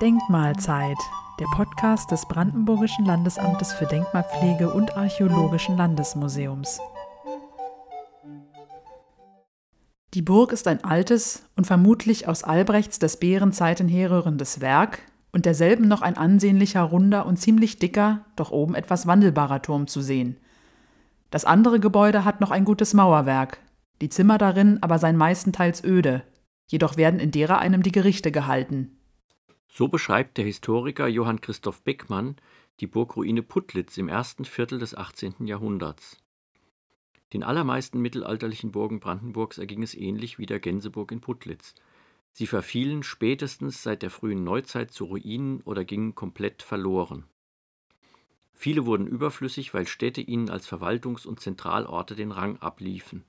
Denkmalzeit, der Podcast des Brandenburgischen Landesamtes für Denkmalpflege und Archäologischen Landesmuseums. Die Burg ist ein altes und vermutlich aus Albrechts des Bärenzeiten herrührendes Werk und derselben noch ein ansehnlicher, runder und ziemlich dicker, doch oben etwas wandelbarer Turm zu sehen. Das andere Gebäude hat noch ein gutes Mauerwerk, die Zimmer darin aber seien meistenteils öde, jedoch werden in derer einem die Gerichte gehalten. So beschreibt der Historiker Johann Christoph Beckmann die Burgruine Putlitz im ersten Viertel des 18. Jahrhunderts. Den allermeisten mittelalterlichen Burgen Brandenburgs erging es ähnlich wie der Gänseburg in Putlitz. Sie verfielen spätestens seit der frühen Neuzeit zu Ruinen oder gingen komplett verloren. Viele wurden überflüssig, weil Städte ihnen als Verwaltungs- und Zentralorte den Rang abliefen.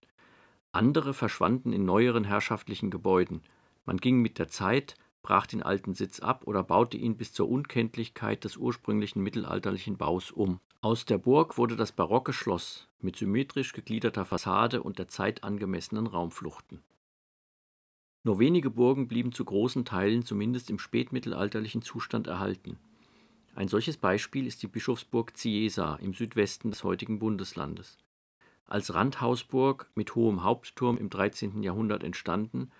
Andere verschwanden in neueren herrschaftlichen Gebäuden. Man ging mit der Zeit, brach den alten Sitz ab oder baute ihn bis zur Unkenntlichkeit des ursprünglichen mittelalterlichen Baus um. Aus der Burg wurde das barocke Schloss mit symmetrisch gegliederter Fassade und der Zeit angemessenen Raumfluchten. Nur wenige Burgen blieben zu großen Teilen zumindest im spätmittelalterlichen Zustand erhalten. Ein solches Beispiel ist die Bischofsburg Ciesa im Südwesten des heutigen Bundeslandes. Als Randhausburg mit hohem Hauptturm im 13. Jahrhundert entstanden,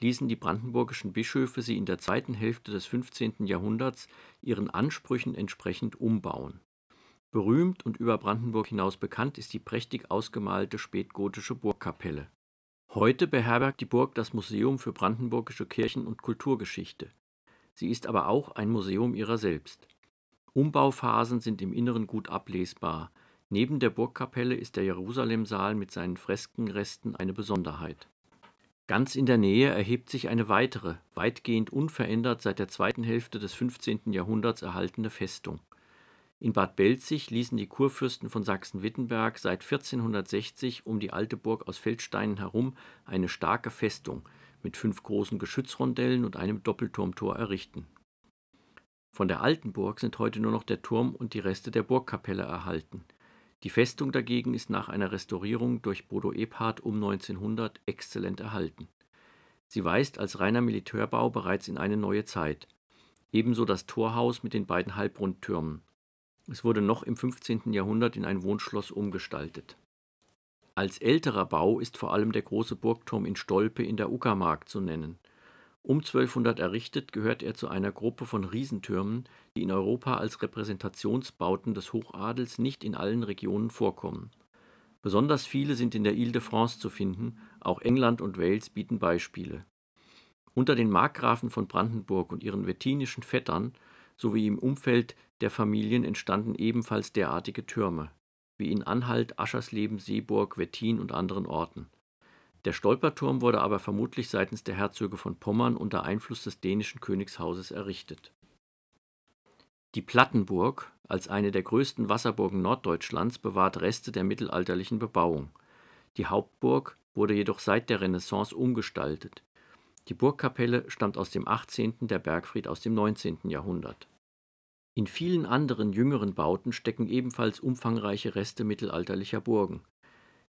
ließen die brandenburgischen Bischöfe sie in der zweiten Hälfte des 15. Jahrhunderts ihren Ansprüchen entsprechend umbauen Berühmt und über Brandenburg hinaus bekannt ist die prächtig ausgemalte spätgotische Burgkapelle. Heute beherbergt die Burg das Museum für brandenburgische Kirchen- und Kulturgeschichte. Sie ist aber auch ein Museum ihrer selbst. Umbauphasen sind im Inneren gut ablesbar. Neben der Burgkapelle ist der Jerusalemsaal mit seinen Freskenresten eine Besonderheit. Ganz in der Nähe erhebt sich eine weitere, weitgehend unverändert seit der zweiten Hälfte des 15. Jahrhunderts erhaltene Festung in Bad Belzig ließen die Kurfürsten von Sachsen-Wittenberg seit 1460 um die alte Burg aus Feldsteinen herum eine starke Festung mit fünf großen Geschützrondellen und einem Doppelturmtor errichten. Von der alten Burg sind heute nur noch der Turm und die Reste der Burgkapelle erhalten. Die Festung dagegen ist nach einer Restaurierung durch Bodo Ebhardt um 1900 exzellent erhalten. Sie weist als reiner Militärbau bereits in eine neue Zeit. Ebenso das Torhaus mit den beiden Halbrundtürmen. Es wurde noch im 15. Jahrhundert in ein Wohnschloss umgestaltet. Als älterer Bau ist vor allem der große Burgturm in Stolpe in der Uckermark zu nennen. Um 1200 errichtet, gehört er zu einer Gruppe von Riesentürmen, die in Europa als Repräsentationsbauten des Hochadels nicht in allen Regionen vorkommen. Besonders viele sind in der Ile-de-France zu finden, auch England und Wales bieten Beispiele. Unter den Markgrafen von Brandenburg und ihren wettinischen Vettern sowie im Umfeld der Familien entstanden ebenfalls derartige Türme, wie in Anhalt, Aschersleben, Seeburg, Wettin und anderen Orten. Der Stolperturm wurde aber vermutlich seitens der Herzöge von Pommern unter Einfluss des dänischen Königshauses errichtet. Die Plattenburg, als eine der größten Wasserburgen Norddeutschlands, bewahrt Reste der mittelalterlichen Bebauung. Die Hauptburg wurde jedoch seit der Renaissance umgestaltet. Die Burgkapelle stammt aus dem 18., der Bergfried aus dem 19. Jahrhundert. In vielen anderen jüngeren Bauten stecken ebenfalls umfangreiche Reste mittelalterlicher Burgen.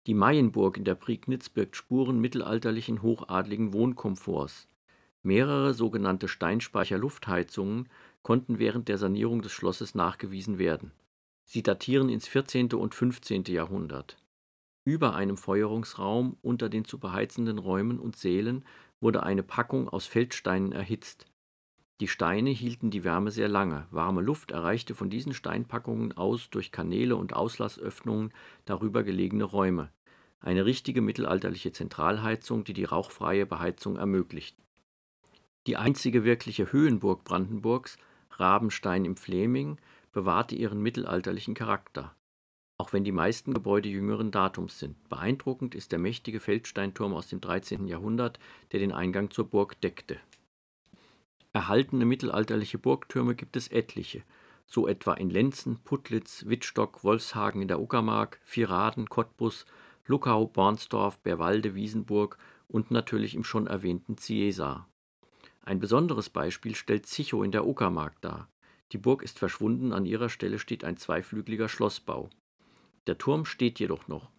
Die Maienburg in der Prignitz birgt Spuren mittelalterlichen hochadligen Wohnkomforts. Mehrere sogenannte Steinspeicher-Luftheizungen konnten während der Sanierung des Schlosses nachgewiesen werden. Sie datieren ins 14. und 15. Jahrhundert. Über einem Feuerungsraum unter den zu beheizenden Räumen und Sälen wurde eine Packung aus Feldsteinen erhitzt. Die Steine hielten die Wärme sehr lange, warme Luft erreichte von diesen Steinpackungen aus durch Kanäle und Auslassöffnungen darüber gelegene Räume, eine richtige mittelalterliche Zentralheizung, die die rauchfreie Beheizung ermöglicht. Die einzige wirkliche Höhenburg Brandenburgs, Rabenstein im Fläming, bewahrte ihren mittelalterlichen Charakter, auch wenn die meisten Gebäude jüngeren Datums sind. Beeindruckend ist der mächtige Feldsteinturm aus dem 13. Jahrhundert, der den Eingang zur Burg deckte Erhaltene mittelalterliche Burgtürme gibt es etliche, so etwa in Lenzen, Putlitz, Wittstock, Wolfshagen in der Uckermark, Vierraden, Cottbus, Luckau, Bornsdorf, Berwalde, Wiesenburg und natürlich im schon erwähnten Ciesa. Ein besonderes Beispiel stellt Zichow in der Uckermark dar. Die Burg ist verschwunden, an ihrer Stelle steht ein zweiflügeliger Schlossbau. Der Turm steht jedoch noch.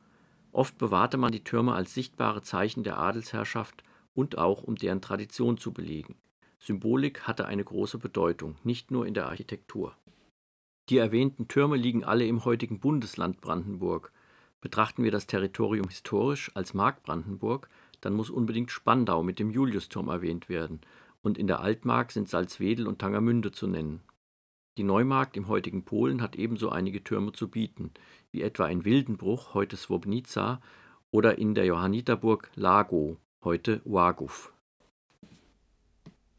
Oft bewahrte man die Türme als sichtbare Zeichen der Adelsherrschaft und auch um deren Tradition zu belegen. Symbolik hatte eine große Bedeutung, nicht nur in der Architektur. Die erwähnten Türme liegen alle im heutigen Bundesland Brandenburg. Betrachten wir das Territorium historisch als Mark Brandenburg, dann muss unbedingt Spandau mit dem Juliusturm erwähnt werden, und in der Altmark sind Salzwedel und Tangermünde zu nennen. Die Neumark im heutigen Polen hat ebenso einige Türme zu bieten, wie etwa in Wildenbruch, heute Swobnica, oder in der Johanniterburg Lago, heute Łagów.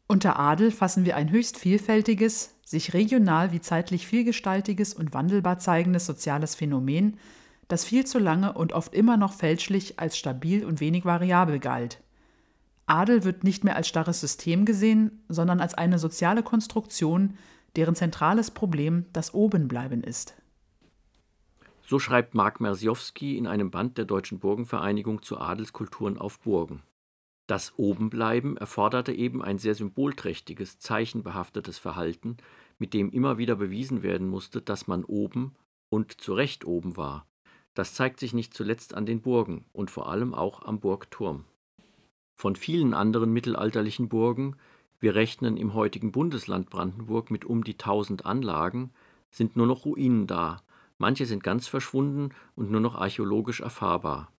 Unter Adel fassen wir ein höchst vielfältiges, sich regional wie zeitlich vielgestaltiges und wandelbar zeigendes soziales Phänomen, das viel zu lange und oft immer noch fälschlich als stabil und wenig variabel galt. Adel wird nicht mehr als starres System gesehen, sondern als eine soziale Konstruktion, deren zentrales Problem das Obenbleiben ist. So schreibt Mark Mersiowski in einem Band der Deutschen Burgenvereinigung zu Adelskulturen auf Burgen. Das Obenbleiben erforderte eben ein sehr symbolträchtiges, zeichenbehaftetes Verhalten, mit dem immer wieder bewiesen werden musste, dass man oben und zu Recht oben war. Das zeigt sich nicht zuletzt an den Burgen und vor allem auch am Burgturm. Von vielen anderen mittelalterlichen Burgen, wir rechnen im heutigen Bundesland Brandenburg mit um die 1000 Anlagen, sind nur noch Ruinen da, manche sind ganz verschwunden und nur noch archäologisch erfahrbar.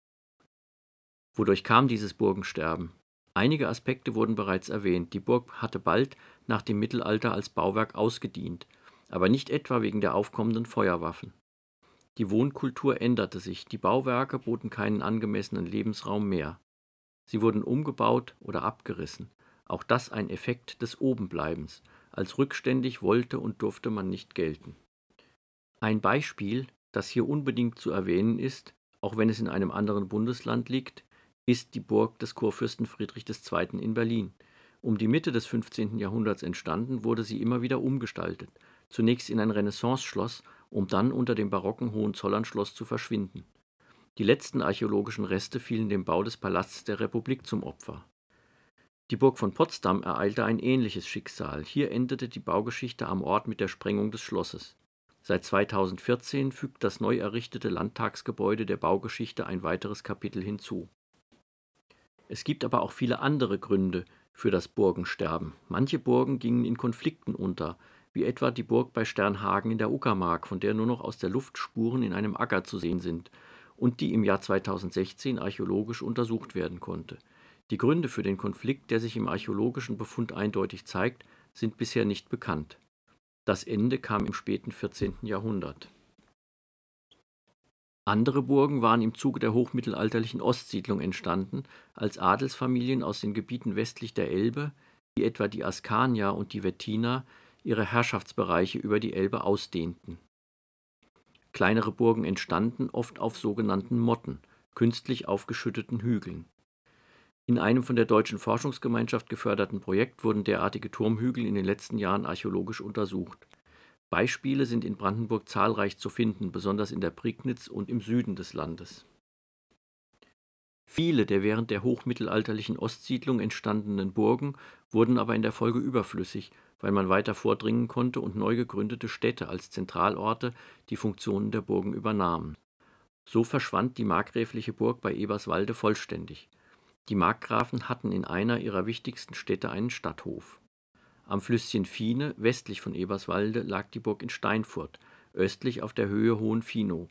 Wodurch kam dieses Burgensterben? Einige Aspekte wurden bereits erwähnt. Die Burg hatte bald nach dem Mittelalter als Bauwerk ausgedient, aber nicht etwa wegen der aufkommenden Feuerwaffen. Die Wohnkultur änderte sich, die Bauwerke boten keinen angemessenen Lebensraum mehr. Sie wurden umgebaut oder abgerissen. Auch das ein Effekt des Obenbleibens. Als rückständig wollte und durfte man nicht gelten. Ein Beispiel, das hier unbedingt zu erwähnen ist, auch wenn es in einem anderen Bundesland liegt, ist die Burg des Kurfürsten Friedrich II. in Berlin. Um die Mitte des 15. Jahrhunderts entstanden, wurde sie immer wieder umgestaltet, zunächst in ein Renaissance-Schloss, um dann unter dem barocken Hohenzollernschloss zu verschwinden. Die letzten archäologischen Reste fielen dem Bau des Palasts der Republik zum Opfer. Die Burg von Potsdam ereilte ein ähnliches Schicksal. Hier endete die Baugeschichte am Ort mit der Sprengung des Schlosses. Seit 2014 fügt das neu errichtete Landtagsgebäude der Baugeschichte ein weiteres Kapitel hinzu. Es gibt aber auch viele andere Gründe für das Burgensterben. Manche Burgen gingen in Konflikten unter, wie etwa die Burg bei Sternhagen in der Uckermark, von der nur noch aus der Luft Spuren in einem Acker zu sehen sind und die im Jahr 2016 archäologisch untersucht werden konnte. Die Gründe für den Konflikt, der sich im archäologischen Befund eindeutig zeigt, sind bisher nicht bekannt. Das Ende kam im späten 14. Jahrhundert. Andere Burgen waren im Zuge der hochmittelalterlichen Ostsiedlung entstanden, als Adelsfamilien aus den Gebieten westlich der Elbe, wie etwa die Askanier und die Wettiner, ihre Herrschaftsbereiche über die Elbe ausdehnten. Kleinere Burgen entstanden oft auf sogenannten Motten, künstlich aufgeschütteten Hügeln. In einem von der Deutschen Forschungsgemeinschaft geförderten Projekt wurden derartige Turmhügel in den letzten Jahren archäologisch untersucht. Beispiele sind in Brandenburg zahlreich zu finden, besonders in der Prignitz und im Süden des Landes. Viele der während der hochmittelalterlichen Ostsiedlung entstandenen Burgen wurden aber in der Folge überflüssig, weil man weiter vordringen konnte und neu gegründete Städte als Zentralorte die Funktionen der Burgen übernahmen. So verschwand die markgräfliche Burg bei Eberswalde vollständig. Die Markgrafen hatten in einer ihrer wichtigsten Städte einen Stadthof. Am Flüsschen Fiene, westlich von Eberswalde, lag die Burg in Steinfurt, östlich auf der Höhe Hohenfinow.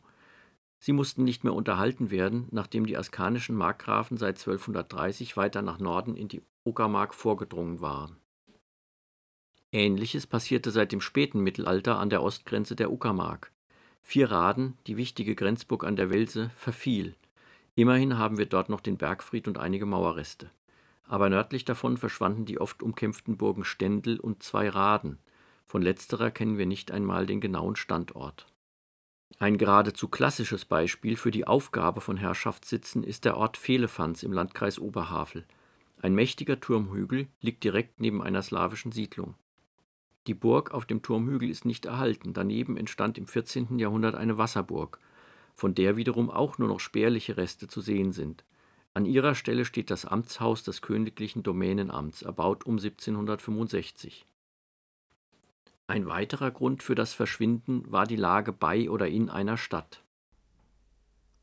Sie mussten nicht mehr unterhalten werden, nachdem die askanischen Markgrafen seit 1230 weiter nach Norden in die Uckermark vorgedrungen waren. Ähnliches passierte seit dem späten Mittelalter an der Ostgrenze der Uckermark. Vierraden, die wichtige Grenzburg an der Welse, verfiel. Immerhin haben wir dort noch den Bergfried und einige Mauerreste. Aber nördlich davon verschwanden die oft umkämpften Burgen Stendel und Zweiraden. Von letzterer kennen wir nicht einmal den genauen Standort. Ein geradezu klassisches Beispiel für die Aufgabe von Herrschaftssitzen ist der Ort Vehlefanz im Landkreis Oberhavel. Ein mächtiger Turmhügel liegt direkt neben einer slawischen Siedlung. Die Burg auf dem Turmhügel ist nicht erhalten, daneben entstand im 14. Jahrhundert eine Wasserburg – von der wiederum auch nur noch spärliche Reste zu sehen sind. An ihrer Stelle steht das Amtshaus des königlichen Domänenamts, erbaut um 1765. Ein weiterer Grund für das Verschwinden war die Lage bei oder in einer Stadt.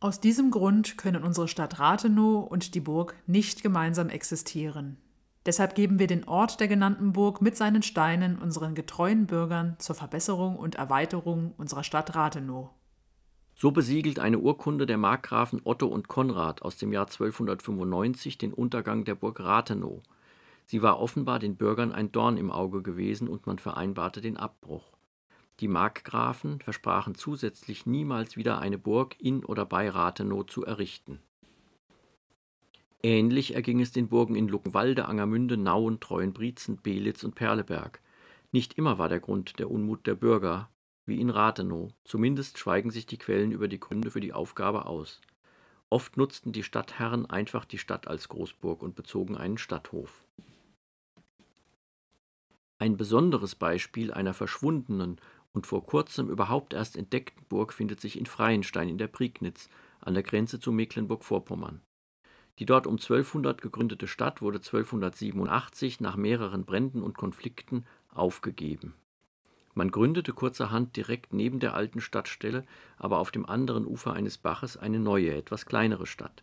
Aus diesem Grund können unsere Stadt Rathenow und die Burg nicht gemeinsam existieren. Deshalb geben wir den Ort der genannten Burg mit seinen Steinen unseren getreuen Bürgern zur Verbesserung und Erweiterung unserer Stadt Rathenow. So besiegelt eine Urkunde der Markgrafen Otto und Konrad aus dem Jahr 1295 den Untergang der Burg Rathenow. Sie war offenbar den Bürgern ein Dorn im Auge gewesen und man vereinbarte den Abbruch. Die Markgrafen versprachen zusätzlich niemals wieder eine Burg in oder bei Rathenow zu errichten. Ähnlich erging es den Burgen in Luckenwalde, Angermünde, Nauen, Treuenbrietzen, Belitz und Perleberg. Nicht immer war der Grund der Unmut der Bürger, wie in Rathenow. Zumindest schweigen sich die Quellen über die Gründe für die Aufgabe aus. Oft nutzten die Stadtherren einfach die Stadt als Großburg und bezogen einen Stadthof. Ein besonderes Beispiel einer verschwundenen und vor kurzem überhaupt erst entdeckten Burg findet sich in Freienstein in der Prignitz an der Grenze zu Mecklenburg-Vorpommern. Die dort um 1200 gegründete Stadt wurde 1287 nach mehreren Bränden und Konflikten aufgegeben. Man gründete kurzerhand direkt neben der alten Stadtstelle, aber auf dem anderen Ufer eines Baches eine neue, etwas kleinere Stadt.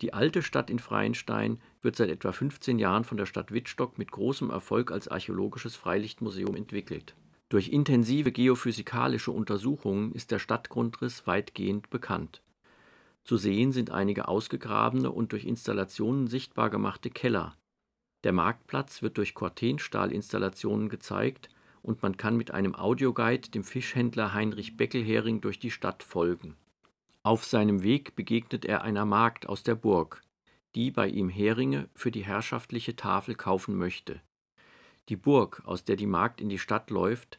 Die alte Stadt in Freienstein wird seit etwa 15 Jahren von der Stadt Wittstock mit großem Erfolg als archäologisches Freilichtmuseum entwickelt. Durch intensive geophysikalische Untersuchungen ist der Stadtgrundriss weitgehend bekannt. Zu sehen sind einige ausgegrabene und durch Installationen sichtbar gemachte Keller. Der Marktplatz wird durch Cortenstahlinstallationen gezeigt und man kann mit einem Audioguide dem Fischhändler Heinrich Beckelhering durch die Stadt folgen. Auf seinem Weg begegnet er einer Magd aus der Burg, die bei ihm Heringe für die herrschaftliche Tafel kaufen möchte. Die Burg, aus der die Magd in die Stadt läuft,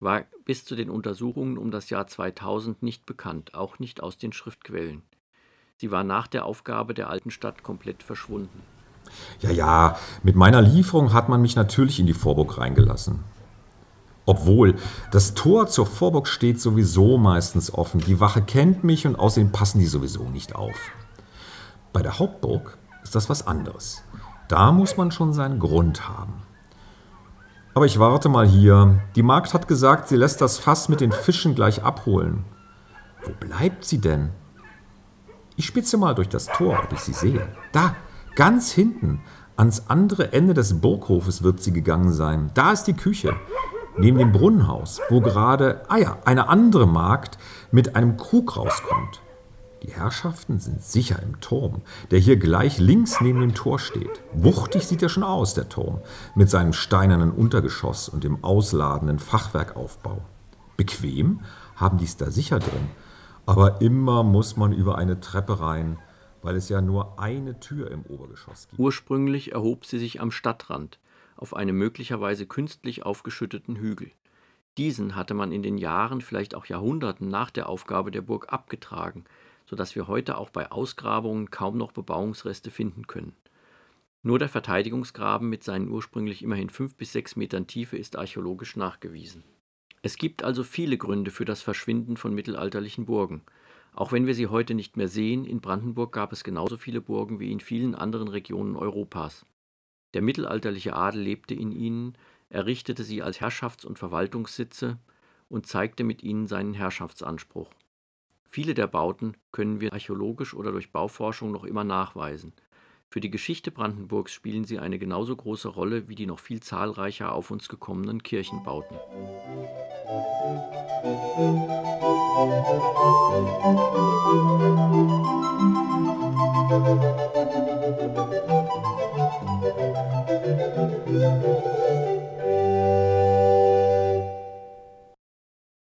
war bis zu den Untersuchungen um das Jahr 2000 nicht bekannt, auch nicht aus den Schriftquellen. Sie war nach der Aufgabe der alten Stadt komplett verschwunden. Ja, ja, mit meiner Lieferung hat man mich natürlich in die Vorburg reingelassen. Obwohl, das Tor zur Vorburg steht sowieso meistens offen. Die Wache kennt mich und außerdem passen die sowieso nicht auf. Bei der Hauptburg ist das was anderes. Da muss man schon seinen Grund haben. Aber ich warte mal hier. Die Magd hat gesagt, sie lässt das Fass mit den Fischen gleich abholen. Wo bleibt sie denn? Ich spitze mal durch das Tor, ob ich sie sehe. Da, ganz hinten, ans andere Ende des Burghofes wird sie gegangen sein. Da ist die Küche neben dem Brunnenhaus, wo gerade, ah ja, eine andere Magd mit einem Krug rauskommt. Die Herrschaften sind sicher im Turm, der hier gleich links neben dem Tor steht. Wuchtig sieht er schon aus, der Turm, mit seinem steinernen Untergeschoss und dem ausladenden Fachwerkaufbau. Bequem haben die es da sicher drin, aber immer muss man über eine Treppe rein, weil es ja nur eine Tür im Obergeschoss gibt. Ursprünglich erhob sie sich am Stadtrand, auf einem möglicherweise künstlich aufgeschütteten Hügel. Diesen hatte man in den Jahren, vielleicht auch Jahrhunderten nach der Aufgabe der Burg abgetragen, so dass wir heute auch bei Ausgrabungen kaum noch Bebauungsreste finden können. Nur der Verteidigungsgraben mit seinen ursprünglich immerhin fünf bis sechs Metern Tiefe ist archäologisch nachgewiesen. Es gibt also viele Gründe für das Verschwinden von mittelalterlichen Burgen. Auch wenn wir sie heute nicht mehr sehen, in Brandenburg gab es genauso viele Burgen wie in vielen anderen Regionen Europas. Der mittelalterliche Adel lebte in ihnen, errichtete sie als Herrschafts- und Verwaltungssitze und zeigte mit ihnen seinen Herrschaftsanspruch. Viele der Bauten können wir archäologisch oder durch Bauforschung noch immer nachweisen. Für die Geschichte Brandenburgs spielen sie eine genauso große Rolle wie die noch viel zahlreicher auf uns gekommenen Kirchenbauten. Musik